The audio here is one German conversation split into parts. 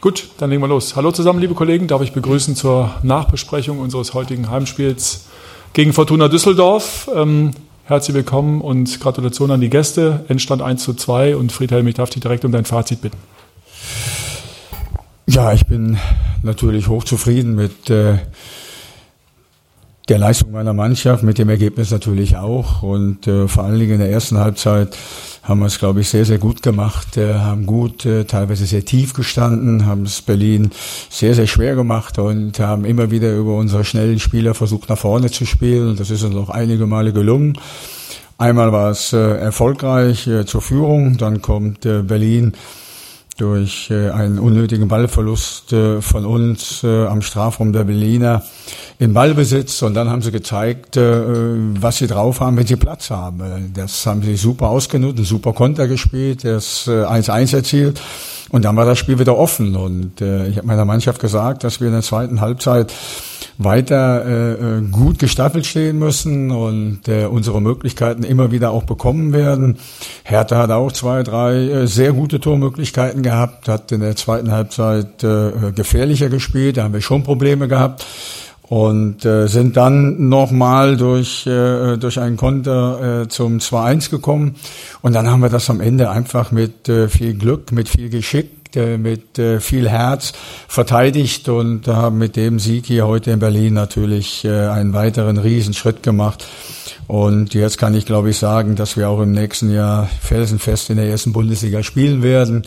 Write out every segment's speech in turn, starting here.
Gut, dann legen wir los. Hallo zusammen, liebe Kollegen. Darf ich begrüßen zur Nachbesprechung unseres heutigen Heimspiels gegen Fortuna Düsseldorf. Ähm, herzlich willkommen und Gratulation an die Gäste. Endstand 1 zu 2 und Friedhelm, ich darf dich direkt um dein Fazit bitten. Ja, ich bin natürlich hochzufrieden mit äh, der Leistung meiner Mannschaft, mit dem Ergebnis natürlich auch. Und äh, vor allen Dingen in der ersten Halbzeit haben wir es, glaube ich, sehr, sehr gut gemacht, äh, haben gut, äh, teilweise sehr tief gestanden, haben es Berlin sehr, sehr schwer gemacht und haben immer wieder über unsere schnellen Spieler versucht, nach vorne zu spielen. Das ist uns auch einige Male gelungen. Einmal war es äh, erfolgreich äh, zur Führung, dann kommt äh, Berlin durch äh, einen unnötigen Ballverlust äh, von uns äh, am Strafraum der Berliner in Ballbesitz. Und dann haben sie gezeigt, was sie drauf haben, wenn sie Platz haben. Das haben sie super ausgenutzt, super Konter gespielt, das 1-1 erzielt. Und dann war das Spiel wieder offen. Und ich habe meiner Mannschaft gesagt, dass wir in der zweiten Halbzeit weiter äh, äh, gut gestaffelt stehen müssen und äh, unsere Möglichkeiten immer wieder auch bekommen werden. Hertha hat auch zwei, drei äh, sehr gute Tormöglichkeiten gehabt, hat in der zweiten Halbzeit äh, gefährlicher gespielt, da haben wir schon Probleme gehabt und äh, sind dann nochmal durch, äh, durch einen Konter äh, zum 2-1 gekommen. Und dann haben wir das am Ende einfach mit äh, viel Glück, mit viel Geschick mit äh, viel Herz verteidigt und haben mit dem Sieg hier heute in Berlin natürlich äh, einen weiteren Riesenschritt gemacht. Und jetzt kann ich, glaube ich, sagen, dass wir auch im nächsten Jahr felsenfest in der ersten Bundesliga spielen werden.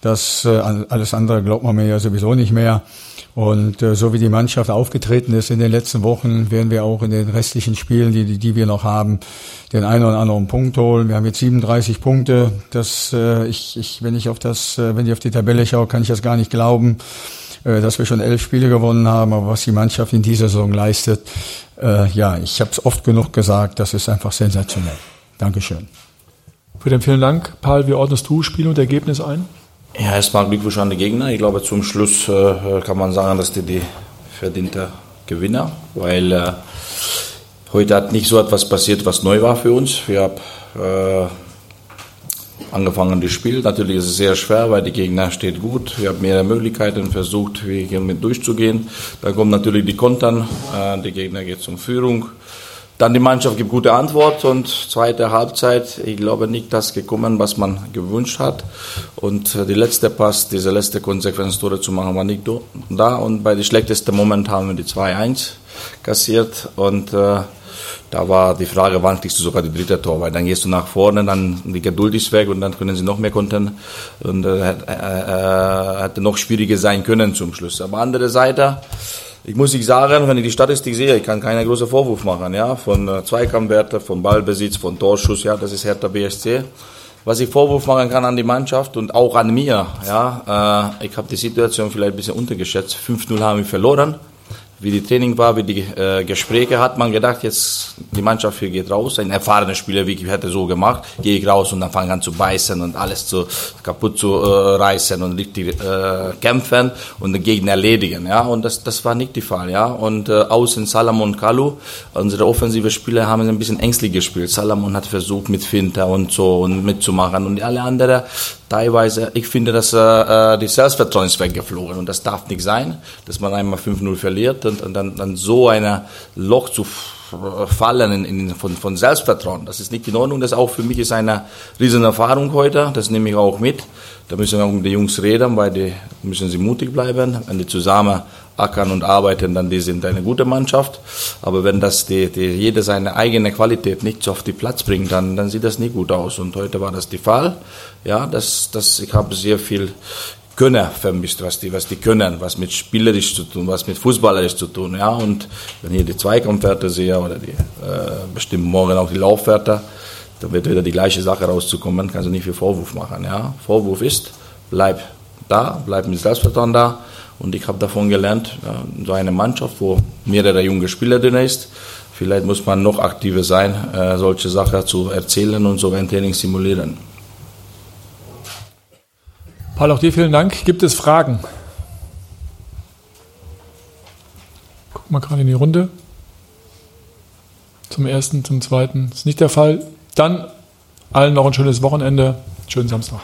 Das äh, alles andere glaubt man mir ja sowieso nicht mehr. Und äh, so wie die Mannschaft aufgetreten ist in den letzten Wochen, werden wir auch in den restlichen Spielen, die, die wir noch haben, den einen oder anderen Punkt holen. Wir haben jetzt 37 Punkte. Das, äh, ich, ich, wenn ich auf das, äh, wenn ich auf die Tabelle schaue, kann ich das gar nicht glauben, äh, dass wir schon elf Spiele gewonnen haben. Aber was die Mannschaft in dieser Saison leistet, äh, ja, ich habe es oft genug gesagt, das ist einfach sensationell. Dankeschön. Für den vielen Dank, Paul. Wie ordnest du Spiel und Ergebnis ein? Ja, erstmal Glückwunsch an die Gegner. Ich glaube, zum Schluss äh, kann man sagen, dass die die verdiente Gewinner, weil äh, heute hat nicht so etwas passiert, was neu war für uns. Wir haben äh, angefangen das Spiel. Natürlich ist es sehr schwer, weil die Gegner steht gut. Wir haben mehrere Möglichkeiten versucht, hier mit durchzugehen. Dann kommen natürlich die Kontern. Äh, die Gegner geht zur Führung. Dann die Mannschaft gibt gute Antwort und zweite Halbzeit, ich glaube nicht das gekommen, was man gewünscht hat. Und äh, die letzte Pass, diese letzte Konsequenz Tore zu machen, war nicht da. Und bei dem schlechtesten Moment haben wir die 2-1 kassiert und äh, da war die Frage, wann kriegst du sogar die dritte Tor, weil dann gehst du nach vorne, dann die Geduld ist weg und dann können sie noch mehr kontern und äh, äh, äh, hätte noch schwieriger sein können zum Schluss. Aber andere Seite, ich muss nicht sagen, wenn ich die Statistik sehe, ich kann keinen großen Vorwurf machen, ja, von äh, Zweikampfwerte, von Ballbesitz, von Torschuss, ja, das ist Hertha BSC. Was ich Vorwurf machen kann an die Mannschaft und auch an mir, ja, äh, ich habe die Situation vielleicht ein bisschen untergeschätzt. 5-0 haben wir verloren wie die Training war, wie die äh, Gespräche, hat man gedacht, jetzt die Mannschaft hier geht raus. Ein erfahrener Spieler wie ich hätte so gemacht, gehe ich raus und dann fange an zu beißen und alles zu kaputt zu äh, reißen und richtig äh, kämpfen und den Gegner erledigen. Ja, und das, das war nicht der Fall. Ja, und äh, außen Salamon Kalu, unsere offensive Spieler haben ein bisschen ängstlich gespielt. Salamon hat versucht mit Finter und so und mitzumachen und alle anderen teilweise, ich finde, dass äh, die Selbstvertrauen ist weggeflogen und das darf nicht sein, dass man einmal 5-0 verliert und, und dann, dann so ein Loch zu fallen in, in, von, von Selbstvertrauen. Das ist nicht in Ordnung. Das auch für mich ist eine riesen Erfahrung heute. Das nehme ich auch mit. Da müssen wir auch mit den Jungs reden, weil die müssen sie mutig bleiben. Wenn die zusammen ackern und arbeiten, dann die sind eine gute Mannschaft. Aber wenn das die, die jeder seine eigene Qualität nicht auf die Platz bringt, dann, dann sieht das nicht gut aus. Und heute war das der Fall. Ja, das, das, ich habe sehr viel Könner vermisst, was die, was die können, was mit spielerisch zu tun, was mit fußballerisch zu tun, ja. Und wenn ich die Zweikampfwerte sehe oder die, äh, bestimmt morgen auch die Laufwerte, dann wird wieder die gleiche Sache rauszukommen, kannst du nicht viel Vorwurf machen, ja. Vorwurf ist, bleib da, bleib mit Selbstvertrauen da, und ich habe davon gelernt, so eine Mannschaft, wo mehrere junge Spieler drin ist, vielleicht muss man noch aktiver sein, äh, solche Sachen zu erzählen und so ein Training simulieren. Paul, auch dir vielen Dank. Gibt es Fragen? Guck mal gerade in die Runde. Zum ersten, zum zweiten. Ist nicht der Fall. Dann allen noch ein schönes Wochenende. Schönen Samstag.